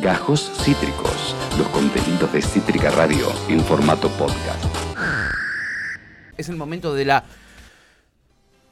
Gajos Cítricos, los contenidos de Cítrica Radio en formato podcast. Es el momento de la.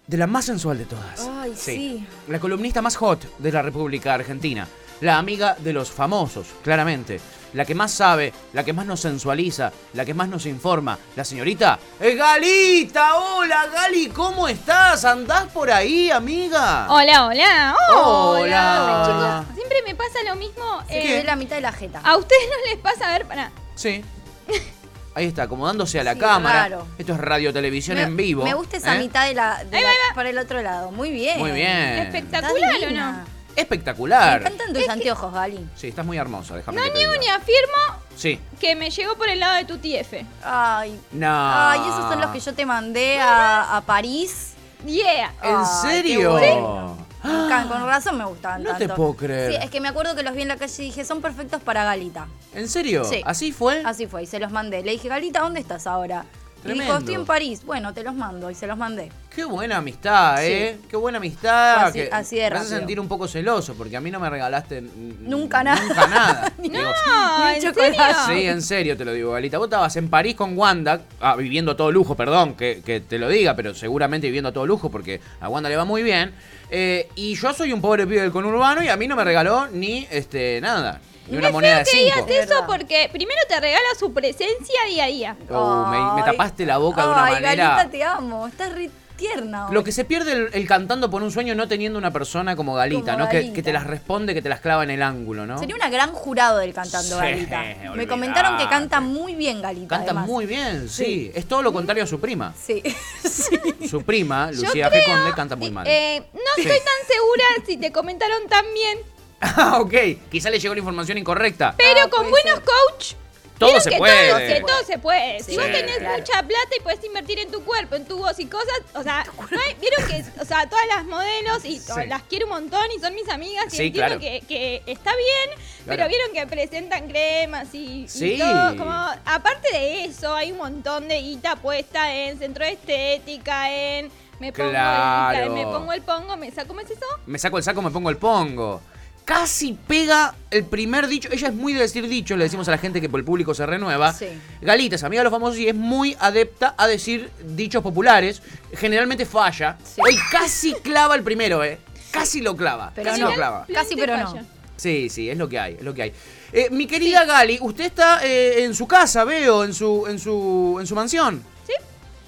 de la más sensual de todas. Ay, sí. La columnista más hot de la República Argentina. La amiga de los famosos, claramente. La que más sabe, la que más nos sensualiza, la que más nos informa. La señorita. ¡Es Galita! ¡Hola, Gali! ¿Cómo estás? ¿Andás por ahí, amiga? Hola, hola. Hola. Chicos, siempre me pasa lo mismo. Eh, la mitad de la jeta. a ustedes no les pasa, a ver, para. Sí. Ahí está, acomodándose a la Sí, cámara. raro. Esto es radio televisión me, en vivo. Me gusta esa ¿eh? mitad de la, de Ahí la- va, ahí va. para el otro lado. Muy bien. Muy bien. Espectacular, ¿o divina. No? Me Espectacular. encantan tus anteojos, Gali. Sí, estás muy hermosa, déjame No que te diga. ni afirmo Sí. que me llegó por el lado de tu TF. Ay. No. Ay, esos son los que yo te mandé a, a París. Yeah. ¿En qué serio? bueno. Me encantan, con razón me gustaban No te tanto. puedo creer. Sí, es que me acuerdo que los vi en la calle y dije, son perfectos para Galita. ¿En serio? Sí. ¿Así fue? Así fue, y se los mandé. Le dije, Galita, ¿dónde estás ahora? Y Tremendo. dijo, estoy en París. Bueno, te los mando y se los mandé. Qué buena amistad, Sí. ¿eh? Qué buena amistad. Así- que así de me hace sentir un poco celoso porque a mí no me regalaste Nunca nada. Nunca nada. Ni- Digo, No, Ni ¿en chocolate. serio? Sí, en serio te lo digo, Galita. Vos estabas en París con Wanda, ah, viviendo a todo lujo, perdón que, que te lo diga, pero seguramente viviendo a todo lujo porque a Wanda le va muy bien. Eh, y yo soy un pobre pibe del conurbano y a mí no me regaló ni este nada. Ni una Es moneda de feo que cinco. digas eso porque primero te regala su presencia día a día. Oh, me, me tapaste la boca de una Ay, manera. Galita, te amo. Estás re tierna. hoy. Lo que se pierde el, el cantando por un sueño no teniendo una persona como Galita, Como ¿no? Que, Galita. que te las responde, que te las clava en el ángulo, ¿no? Sería una gran jurado del cantando Sí, Galita. Me comentaron que canta muy bien Galita. Canta además. muy bien, sí. Sí. Es todo lo contrario a su prima. Sí. sí. Su prima, Lucía creo- G. Conde, canta muy mal. Eh, no Sí. estoy tan segura si te comentaron tan bien, Ah, ok. Quizá le llegó la información incorrecta. pero Ah, con buenos ser. coach. Todo se que puede. Todo, que todo se puede. Si vos tenés claro. mucha plata y podés invertir en tu cuerpo, en tu voz y cosas, o sea, no hay- vieron que, o sea, todas las modelos y Sí. las quiero un montón y son mis amigas y Sí, entiendo claro. que, que está bien, pero vieron que presentan cremas y, todo, como, aparte de eso, hay un montón de guita puesta en centro de estética, en me pongo, Claro. el, me pongo el pongo, me saco, ¿cómo es eso? Me saco el saco, me pongo el pongo. Casi pega el primer dicho. Ella es muy de decir dicho, le decimos a la gente que por el público se renueva. Sí. Galita es amiga de los famosos y es muy adepta a decir dichos populares. Generalmente falla. Sí. Hoy casi clava el primero, ¿eh? Casi lo clava. Pero casi no. lo clava. Casi, pero no. Sí, sí, es lo que hay, es lo que hay. Eh, mi querida Gali, usted está eh, en su casa, veo, en su, en su, en su mansión. Sí.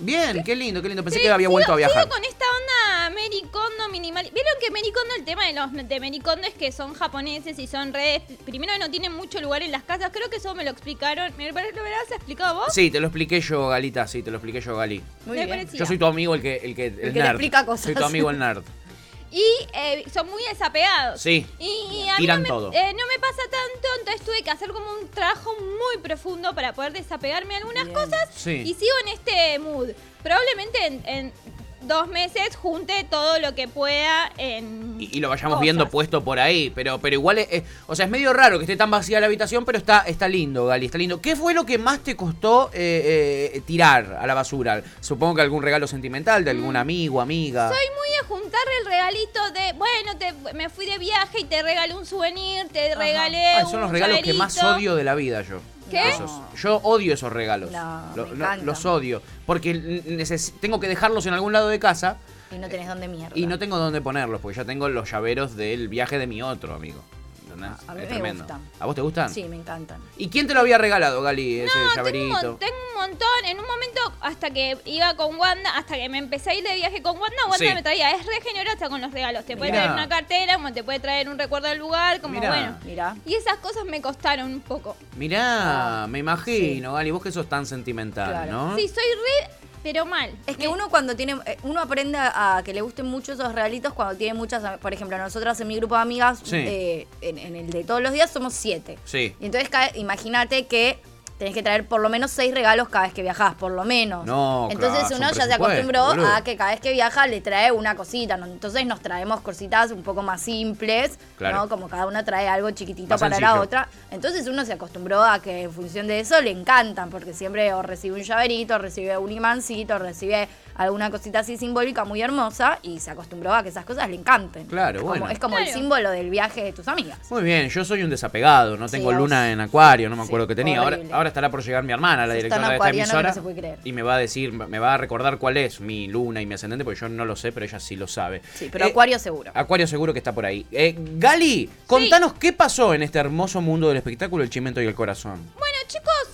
Bien, qué lindo, qué lindo. Pensé Sí, que había sigo- vuelto a viajar. Sigo con minimal. Vieron que Mericondo, el tema de los de Mericondo es que son japoneses y son redes. Primero no tienen mucho lugar en las casas. Creo que eso me lo explicaron. ¿Me lo habrás explicado vos? Sí, te lo expliqué yo, Galita, sí, te lo expliqué yo, Gali. Muy Me bien. parecía. Yo soy tu amigo el que el que el, que te explica cosas. Soy tu amigo el nerd. Y eh, son muy desapegados. Sí. Y, y a mí no me, todo. eh, no me pasa tanto, entonces tuve que hacer como un trabajo muy profundo para poder desapegarme de algunas Bien. cosas. Sí. Y sigo en este mood. Probablemente en, en dos meses junte todo lo que pueda en. Y, y lo vayamos cosas. viendo puesto por ahí, pero pero igual es, es- o sea, es medio raro que esté tan vacía la habitación, pero está está lindo, Gali, está lindo. ¿Qué fue lo que más te costó eh, eh, tirar a la basura? Supongo que algún regalo sentimental de algún amigo, amiga. Mm. Soy muy de juntar el regalito de, bueno, te, me fui de viaje y te regalé un souvenir, te regalé son los regalos que más odio de la vida yo. ¿Qué? Esos. Yo odio esos regalos. No, Lo- me lo- encantan. los odio. Porque neces- tengo que dejarlos en algún lado de casa Y no tenés dónde mierda. y no tengo dónde ponerlos, porque ya tengo los llaveros del viaje de mi otro amigo. ¿Entendés? A mí es me tremendo. gustan. ¿A vos te gustan? Sí, me encantan. ¿Y quién te lo había regalado, Gali, ese No, tengo un, llaverito? mon- tengo un montón. En un momento, hasta que iba con Wanda, hasta que me empecé a ir de viaje con Wanda, Wanda Sí. me traía. Es re generosa con los regalos. Te puede Mirá. traer una cartera, como te puede traer un recuerdo del lugar, como Mirá. bueno. Mira. Y esas cosas me costaron un poco. Mirá, Ah, me imagino, Gali, vos que sos tan sentimental, Claro. ¿no? Sí, soy re, pero mal. Es que Me- uno cuando tiene, eh, uno aprende a que le gusten mucho esos regalitos cuando tiene muchas, por ejemplo, nosotras en mi grupo de amigas, Sí. eh, en, en el de todos los días somos siete. Sí. Y entonces cae- imagínate que tenés que traer por lo menos seis regalos cada vez que viajás, por lo menos. No, Entonces claro, uno ya se acostumbró boludo. a que cada vez que viaja le trae una cosita. ¿no? Entonces nos traemos cositas un poco más simples, Claro. ¿no? Como cada una trae algo chiquitito Más para sencillo. la otra. Entonces uno se acostumbró a que en función de eso le encantan, porque siempre o recibe un llaverito, o recibe un imancito, o recibe alguna cosita así simbólica muy hermosa y se acostumbró a que esas cosas le encanten. Claro, Como- bueno. es como el símbolo del viaje de tus amigas. Muy bien, yo soy un desapegado, no Sí, tengo vos- luna en acuario, no me Sí, acuerdo que tenía. Ahora, ahora estará por llegar mi hermana, la directora de esta que no emisora, se puede creer. y me va a decir, me va a recordar cuál es mi luna y mi ascendente, porque yo no lo sé, pero ella sí lo sabe. Sí, pero Eh, Acuario seguro. Acuario seguro que está por ahí. Eh, Gali, contanos qué pasó en este hermoso mundo del espectáculo, el chimento y el corazón. Bueno, chicos,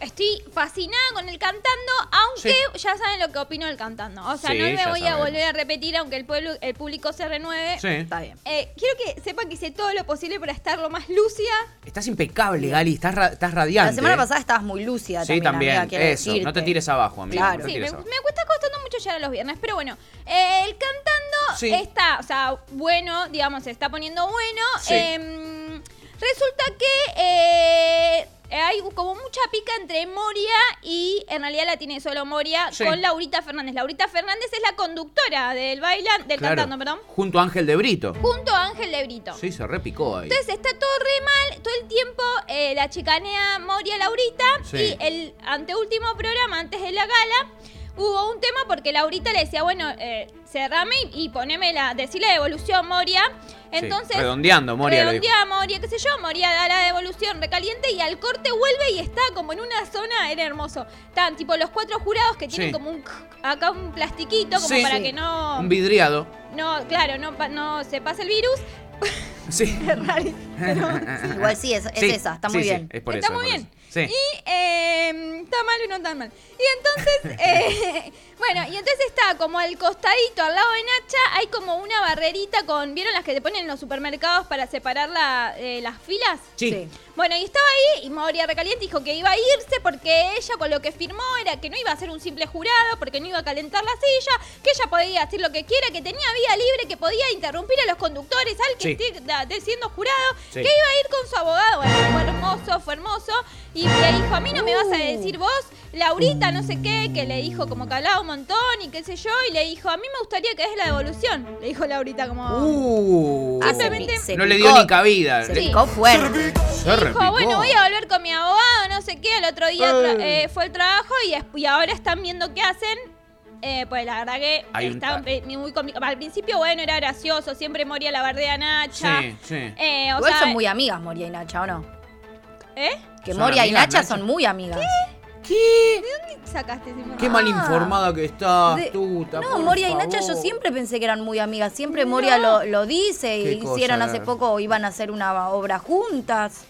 estoy fascinada con el cantando, aunque ya saben lo que opino del cantando. O sea, Sí, no me voy a volver a repetir, aunque el, pueblo, el público se renueve. Sí. Está bien. Eh, quiero que sepan que hice todo lo posible para estar lo más lúcida. Estás impecable, Gali, estás, ra- estás radiante. La semana eh. pasada estabas muy lúcida Sí, también, también. amiga, quiero Eso, no te tires abajo, amiga. Claro. no Sí, me, abajo. me cuesta costando mucho llegar a los viernes, pero bueno, eh, el cantando Sí. está, o sea, bueno, digamos, se está poniendo bueno. Sí. Em, resulta que eh, hay como mucha pica entre Moria y en realidad la tiene solo Moria Sí. con Laurita Fernández. Laurita Fernández es la conductora del bailan, del Claro. cantando, perdón, Junto a Ángel de Brito. junto a Ángel de Brito. Sí, se repicó ahí. Entonces está todo re mal, todo el tiempo eh, la chicanea Moria Laurita Sí. y el anteúltimo programa, antes de la gala, hubo un tema porque Laurita le decía, bueno, eh, cerrame y, y poneme la, decir la devolución Moria. Entonces, redondeando, Moria redondea Moria, qué sé yo, Moria da la devolución recaliente y al corte vuelve y está como en una zona, era hermoso. Estaban tipo los cuatro jurados que tienen Sí. como un acá un plastiquito como Sí. para Sí. que no, Un vidriado. no, claro, no, pa- no se pase el virus. Sí. Igual sí, es, es Sí, esa, está muy sí, bien. es por Está eso, muy es por bien. eso. Sí. Y eh, está mal y no tan mal. Y entonces, eh, bueno, y entonces está como al costadito, al lado de Nacha, hay como una barrerita con, ¿vieron las que te ponen en los supermercados para separar la, eh, las filas? Sí. Sí. Bueno, y estaba ahí y Moria Recaliente dijo que iba a irse porque ella con lo que firmó era que no iba a ser un simple jurado, porque no iba a calentar la silla, que ella podía decir lo que quiera, que tenía vía libre, que podía interrumpir a los conductores, al que Sí. esté siendo jurado, Sí. que iba a ir con su abogado. Bueno, fue hermoso, fue hermoso. Y le dijo, a mí no me vas a decir vos, Laurita, no sé qué, que le dijo como que hablaba un montón y qué sé yo, y le dijo, a mí me gustaría que des la devolución. Le dijo Laurita como... Uh. Ah, se Simplemente- se no le dio ni cabida. Se Le- picó fuerte. Dijo, bueno, voy a volver con mi abogado, no sé qué. El otro día Eh. eh, fue el trabajo y, y ahora están viendo qué hacen. Eh, pues la verdad que Hay está eh, muy complicado. Al principio, bueno, era gracioso, siempre moría la bardea Nacha. Sí, sí. Eh, o Igual sea, son muy amigas Moria y Nacha, ¿o no? ¿Eh? Que ¿Son Moria y Nacha, Nacha? son muy amigas. ¿Qué? Sacaste esa Qué mal Ah. informada que estás, De- tuta, no, Moria y Nacha yo siempre pensé que eran muy amigas. Siempre No. Moria lo, lo dice. Qué Hicieron cosa. hace poco, iban a hacer una obra juntas.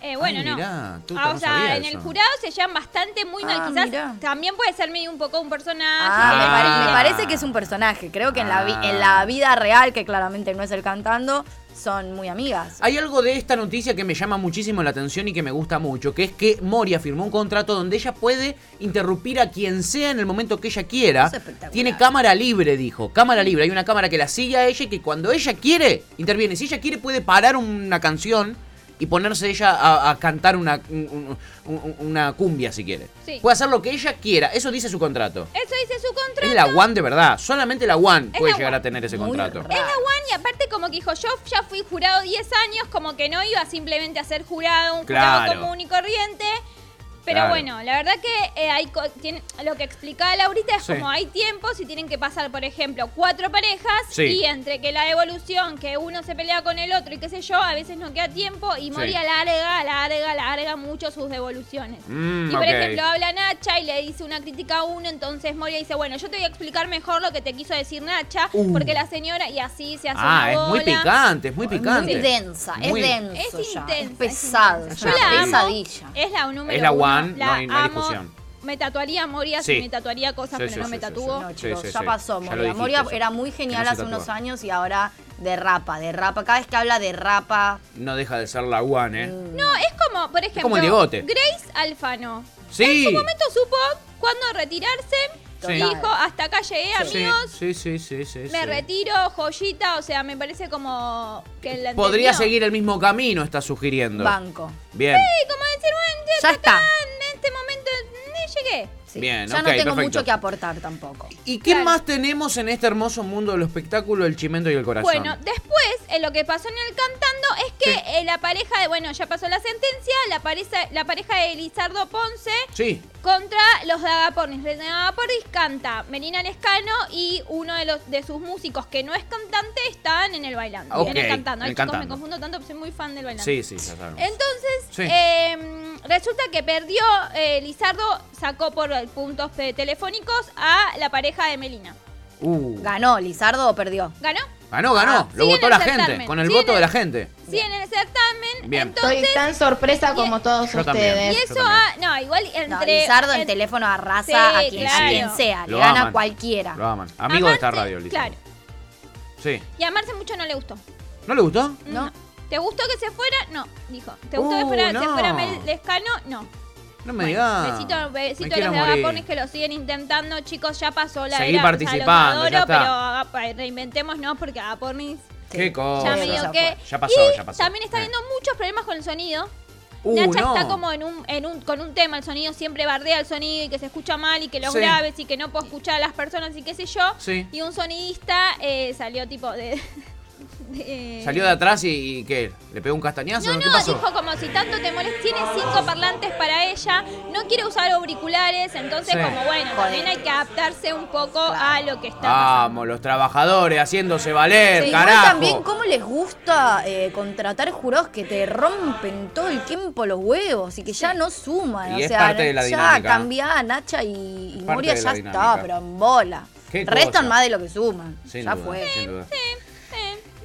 Eh, bueno, Ay, no. mirá, tú Ah, no o sea, en eso. el jurado se llevan bastante muy mal. Ah, Quizás mirá. también puede ser medio un poco un personaje. Ah, me, pare- me parece que es un personaje. Creo que en, la, vi- en la vida real, que claramente no es el cantando, son muy amigas. Hay algo de esta noticia que me llama muchísimo la atención y que me gusta mucho, que es que Moria firmó un contrato donde ella puede interrumpir a quien sea en el momento que ella quiera. Es espectacular. Tiene cámara libre, dijo. Cámara libre. Hay una cámara que la sigue a ella y que cuando ella quiere, interviene. Si ella quiere, puede parar una canción y ponerse ella a, a cantar una, un- un- una cumbia si quiere. Sí. Puede hacer lo que ella quiera. Eso dice su contrato. Eso dice su contrato. Es la One de verdad. Solamente la One Es puede la llegar One. a tener ese Muy contrato. raro. Es la One y aparte como que dijo, yo ya fui jurado 10 años, como que no iba simplemente a ser jurado, un Claro. jurado común y corriente. Pero Claro. bueno, la verdad que eh, hay co- tiene, lo que explicaba Laurita es Sí. como hay tiempos y tienen que pasar, por ejemplo, cuatro parejas Sí. y entre que la devolución, que uno se pelea con el otro y qué sé yo, a veces no queda tiempo y Moria larga, larga, larga mucho sus devoluciones. Mm, y por ejemplo, habla Nacha y le dice una crítica a uno, entonces Moria dice, bueno, yo te voy a explicar mejor lo que te quiso decir Nacha, Uh. porque la señora, y así se hace Ah, una es muy bola. picante, es muy Es picante. muy densa, Muy- es denso Es intensa. es pesado, es es Yo la amo. pesadilla. Es la número Es la uno. No la hay- no hay amo. discusión. Me tatuaría Moria, Sí. me tatuaría cosas, Sí, pero sí, no sí, me tatuó. No, Sí, chicos, sí, ya sí. pasó, Ya Moria. dijiste Moria eso. era muy genial no hace unos años y ahora derrapa, derrapa. Cada vez que habla derrapa. No deja de ser la One, ¿eh? No, es como, por ejemplo, como el Diegote. Grace Alfano. Sí. En su momento supo cuándo retirarse. Sí. Dijo, hasta acá llegué, amigos. sí, sí, sí, sí, Me sí. retiro, joyita, o sea, me parece como que la Podría entendió. seguir el mismo camino, está sugiriendo. Banco. Bien. Sí, como decir, bueno, ya, Ya está. está. En este momento eh, llegué. Sí. Bien, ya no tengo perfecto. mucho que aportar tampoco. ¿Y qué Claro. más tenemos en este hermoso mundo del espectáculo, el chimento y el corazón? Bueno, después eh, lo que pasó en el cantando es que Sí. eh, la pareja de, bueno, ya pasó la sentencia, la pareja, la pareja de Lizardo Ponce Sí. contra los de Agapornis. Los de Agapornis canta Melina Lescano y uno de los de sus músicos que no es cantante están en el bailando. En el cantando. Ay, el chicos, me confundo tanto, soy muy fan del bailando. Sí, sí, ya sabemos. Entonces, Sí. eh, resulta que perdió, eh, Lizardo sacó por puntos telefónicos a la pareja de Melina. Uh, ¿Ganó Lizardo o perdió? ¿Ganó? ganó, ganó. Ah, Lo votó la el gente. Con el Sí, voto de la el- gente. Sí, en el certamen. Bien. Entonces, Estoy tan sorpresa como todos Yo también. ustedes. y eso, ah, no, igual entre... No, Lizardo en en- teléfono arrasa Sí, a, quien, a sea. Lo le gana aman. a cualquiera. Lo aman. Amigo de esta radio, Lisa. Claro. Sí. Y a Marce mucho no le gustó. ¿No le gustó? ¿No? ¿Te gustó que se fuera? No, dijo. ¿Te gustó Uh, que fuera, no. se fuera Mel Lescano? No. No me Bueno, digas. Besito, besito Me a los de. Agapornis que lo siguen intentando. Chicos, ya pasó la Seguí era. participando, o sea, ya los está. adoro, pero aga- reinventemos, ¿no? Porque Agapornis Qué cosa. ya Sí, medio ya que... fue. Ya pasó, y ya pasó. también está Eh. habiendo muchos problemas con el sonido. Uh, Nacha no. está como en un, en un, con un tema, el sonido siempre bardea el sonido y que se escucha mal y que los Sí. graves y que no puedo escuchar a las personas y qué sé yo. Sí. Y un sonidista eh, salió tipo de... de- Salió de atrás y, y ¿qué? ¿Le pegó un castañazo? No, ¿Qué no, pasó? dijo como si tanto te molesta. Tiene cinco parlantes para ella, no quiere usar auriculares, entonces Sí. como bueno, también hay que adaptarse un poco a lo que está pasando. Vamos, los trabajadores haciéndose valer, Sí, carajo. también cómo les gusta eh, contratar jurados que te rompen todo el tiempo los huevos y que ya no suman. Y o es sea, parte de la ya dinámica. cambiá Nacha y, y Moria ya está, pero en bola. Qué Restan cosa. más de lo que suman. Sin ya duda, fue. sin duda. Eh, puede ser.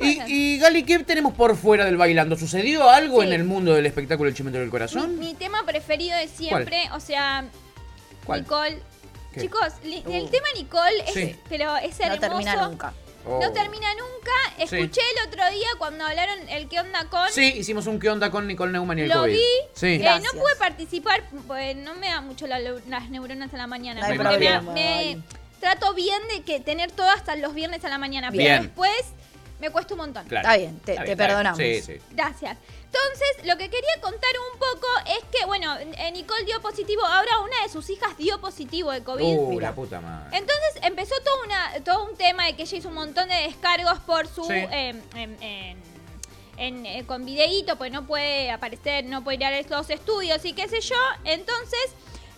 Y, y Gali, ¿qué tenemos por fuera del bailando? ¿Sucedió algo Sí. en el mundo del espectáculo El Chimento del Corazón? mi tema preferido de siempre, o sea, ¿Cuál? Nicole. ¿Qué? Chicos, li- el Uh. tema Nicole es, Sí. pero es No hermoso. termina nunca. Oh. No termina nunca. Escuché el otro día cuando hablaron el qué onda con. Sí, hicimos un qué onda con Nicole Neumann y el Lo COVID. vi. Sí. Eh, no pude participar, pues no me da mucho la- las neuronas a la mañana. No hay porque me- trato bien de que tener todo hasta los viernes a la mañana. Bien. Pero después me cuesta un montón. Claro. Está bien, te- Está te está perdonamos. Sí, sí. Gracias. Entonces, lo que quería contar un poco es que, bueno, eh, Nicole dio positivo, ahora una de sus hijas dio positivo de COVID. Uh, Mira. la puta madre. Entonces empezó todo, una, todo un tema de que ella hizo un montón de descargos por su... Sí. em, em, em, en, eh, con videíto, pues no puede aparecer, no puede ir a los estudios y qué sé yo. Entonces,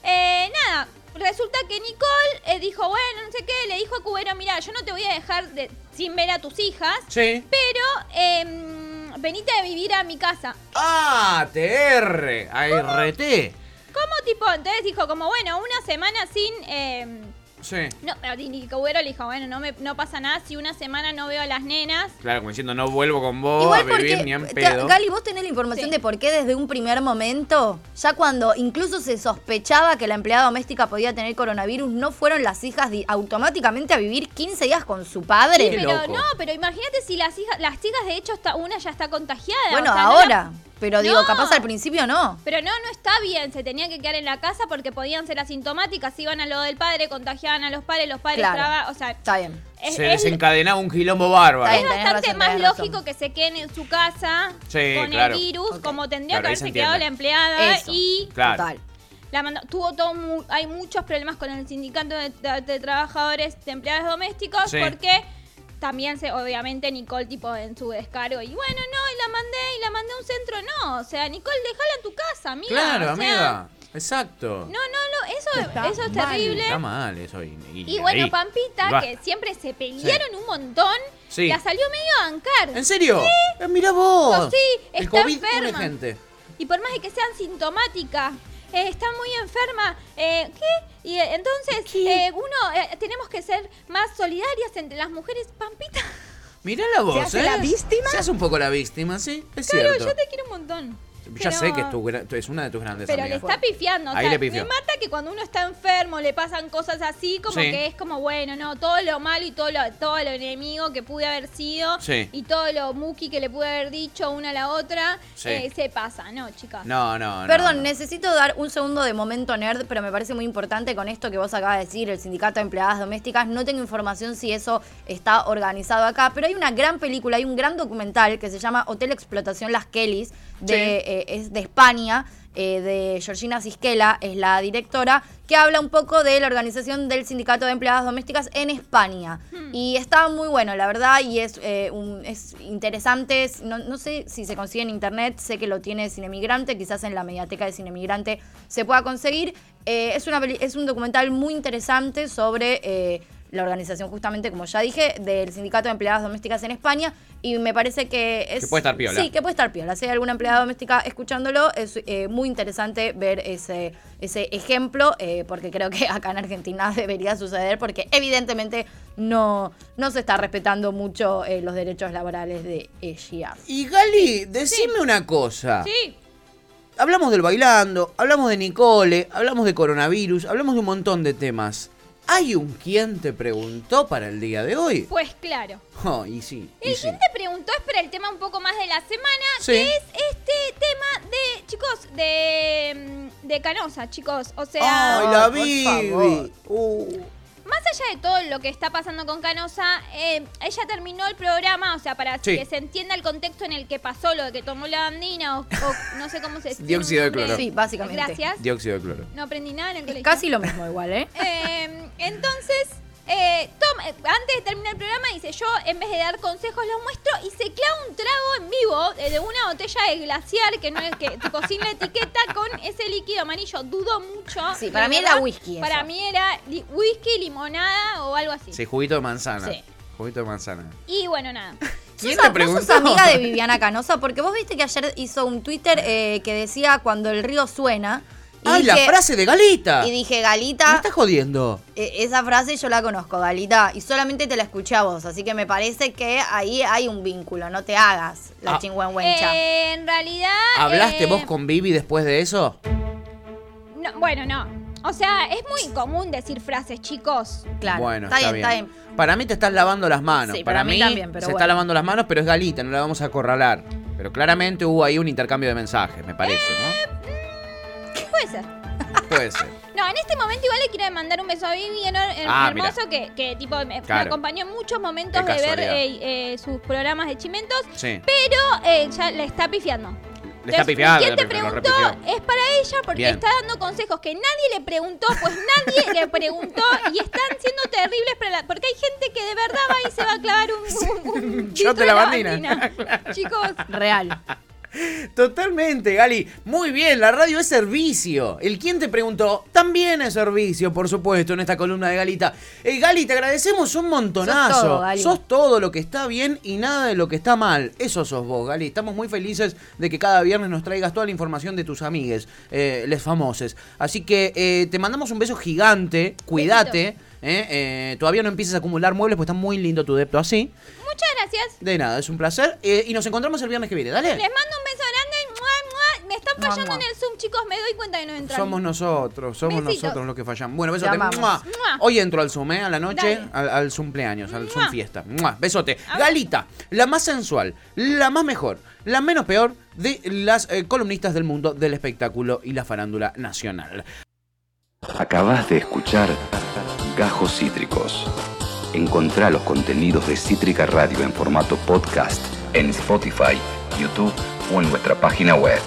eh, nada, resulta que Nicole eh, dijo, bueno, no sé qué, le dijo a Cubero, mira, yo no te voy a dejar de- sin ver a tus hijas, Sí. pero em, venite a vivir a mi casa. Ah, TR, ART. ¿Cómo tipo? Entonces dijo como, bueno, una semana sin... em, Sí. no, pero y Cubero le dijo, bueno, no, me, no pasa nada si una semana no veo a las nenas. Claro, como diciendo, no vuelvo con vos Igual a vivir porque, ni en pedo. Gali, vos tenés la información Sí. de por qué desde un primer momento, ya cuando incluso se sospechaba que la empleada doméstica podía tener coronavirus, no fueron las hijas automáticamente a vivir 15 días con su padre. Pero loco. no, pero imagínate si las hijas, las chicas de hecho está, una ya está contagiada. bueno, o sea, no ahora. la- pero digo, No. capaz al principio no. pero no, no está bien, se tenía que quedar en la casa porque podían ser asintomáticas, iban a lo del padre, contagiaban a los padres, los padres Claro. o sea, Está bien. es, Se es- desencadenaba un quilombo bárbaro. Está es bien, tenés bastante razón, más tenés razón. lógico que se queden en su casa Sí, con claro. el virus, Ok. como tendría Claro, que ahí se haberse quedado la entiende. empleada Eso. y Claro. Total. La manda- tuvo todo mu- hay muchos problemas con el sindicato de, de- de trabajadores de empleados domésticos Sí. porque también se obviamente Nicole tipo en su descargo y bueno no y la mandé y la mandé a un centro no o sea Nicole déjala en tu casa amiga Claro, o sea, amiga. Exacto. no no no eso eso es terrible Está mal eso. Y, y y bueno ahí. Pampita Basta. que siempre se pelearon un montón Sí. la salió medio a bancar ¿En serio? Eh, mira vos. Sí, El está COVID enferma. gente. Y por más de que sean sintomáticas, eh, está muy enferma. eh, ¿Qué? Y eh, entonces, eh, uno, eh, tenemos que ser más solidarias entre las mujeres. Pampita, Mirá la voz, hace ¿eh? la víctima? Se hace un poco la víctima, sí. Es claro, cierto. yo te quiero un montón. Ya Pero- sé que es, tu es una de tus grandes Pero le amigas. está pifiando. O Ahí sea, le pifió. me mata que cuando uno está enfermo le pasan cosas así, como Sí. que es como, bueno, no, todo lo malo y todo lo, todo lo enemigo que pude haber sido Sí. y todo lo muki que le pude haber dicho una a la otra, Sí. eh, se pasa, ¿no, chicas? No, no, no. Perdón, no. necesito dar un segundo de momento nerd, pero me parece muy importante con esto que vos acabas de decir, el sindicato de empleadas domésticas. No tengo información si eso está organizado acá, pero hay una gran película, hay un gran documental que se llama Hotel Explotación Las Kellys de Sí. eh, es de España, eh, de Georgina Cisquela, es la directora, que habla un poco de la organización del Sindicato de Empleadas Domésticas en España. Y está muy bueno, la verdad, y es, eh, un- es interesante. es- No, no sé si se consigue en internet, sé que lo tiene Cine Migrante, quizás en la mediateca de Cine Migrante se pueda conseguir. Es, una, es un documental muy interesante sobre la organización, justamente, como ya dije, del Sindicato de Empleadas Domésticas en España. Y me parece que es. Que puede estar piola. Sí, que puede estar piola. Si hay alguna empleada doméstica escuchándolo, es eh, muy interesante ver ese, ese ejemplo, eh, porque creo que acá en Argentina debería suceder, porque evidentemente no, no se está respetando mucho eh, los derechos laborales de ellas. Y Gali, decime una cosa. Sí. Hablamos del bailando, hablamos de Nicole, hablamos de coronavirus, hablamos de un montón de temas. ¿Hay un quien te preguntó para el día de hoy? Pues claro. Oh, y sí, y El sí. quien te preguntó es para el tema un poco más de la semana, Sí. que es este tema de, chicos, de, mm, de Canosa, chicos. O sea, ¡Ay, la Bibi! favor. Uh. Más allá de todo lo que está pasando con Canosa, eh, ella terminó el programa, o sea, para Sí. que se entienda el contexto en el que pasó lo de que tomó la bandina o, o no sé cómo se dice. Dióxido de cloro. Sí, básicamente. Gracias. Dióxido de cloro. No aprendí nada en el colegio. casi lo mismo igual, ¿eh? Eh, entonces, eh, Tom, eh, antes de terminar el programa, dice: Yo, en vez de dar consejos, los muestro y se clava un trago en vivo eh, de una botella de glaciar que no es que, tipo, sin la etiqueta, ese líquido amarillo. Dudo mucho. Sí, para mí verdad. era whisky Para eso. mí era li- whisky, limonada o algo así. Sí, juguito de manzana. Sí. Juguito de manzana. Y bueno, nada. ¿Quién ¿Sos- te vos preguntó? sos amiga de Viviana Canosa? Porque vos viste que ayer hizo un Twitter eh, que decía cuando el río suena. Y ¡Ay, la frase de Galita! Y dije, ¿Me Galita, estás jodiendo? eh, esa frase yo la conozco, Galita, y solamente te la escuché a vos, así que me parece que ahí hay un vínculo, no te hagas la Ah. chingüengüencha. Eh, en realidad. ¿Hablaste eh, vos con Vivi después de eso? no, bueno, no. O sea, es muy común decir frases, chicos. claro, bueno, está, bien, está bien. Para mí te estás lavando las manos. Sí, para, para mí mí, también, pero se bueno. está lavando las manos, pero es Galita, no la vamos a acorralar. Pero claramente hubo ahí un intercambio de mensajes, me parece, Puede ser. ¿no? Puede ser. No, en este momento igual le quiero mandar un beso a Vivi Ah, hermoso que, que tipo me, acompañó en muchos momentos Qué de ver eh, eh, sus programas de chimentos, Sí. pero eh, ya le está pifiando. Le está pifiando, ¿Quién te preguntó? Es para ella porque Bien. está dando consejos que nadie le preguntó, pues nadie le preguntó y están siendo terribles para la- porque hay gente que de verdad va y se va a clavar un, un, un Shot litro de lavandina. Chicos, Real. Totalmente, Gali. Muy bien, la radio es servicio. El quien te preguntó también es servicio, por supuesto, en esta columna de Galita. Eh, Gali, te agradecemos un montonazo. Sos todo, Gali. Sos todo lo que está bien y nada de lo que está mal. Eso sos vos, Gali. Estamos muy felices de que cada viernes nos traigas toda la información de tus amigues, eh, les famoses. Así que eh, te mandamos un beso gigante. Cuídate. eh, todavía no empieces a acumular muebles, pues está muy lindo tu depto así. muchas gracias. De nada, es un placer. Y nos encontramos el viernes que viene. Dale. Les mando un beso grande. ¡mua, Mua, fallando en el Zoom, chicos. Me doy cuenta que no entran. Somos nosotros, somos Besitos. nosotros los que fallamos. Bueno, besote. Hoy entro al Zoom, ¿eh? A la noche, Dale. al, al Zoom cumpleaños, al Zoom fiesta. ¡Mua! Besote. Galita, la más sensual, la más mejor, la menos peor de las eh, columnistas del mundo del espectáculo y la farándula nacional. Acabas de escuchar Gajos Cítricos. Encontrá los contenidos de Cítrica Radio en formato podcast en Spotify, YouTube o en nuestra página web.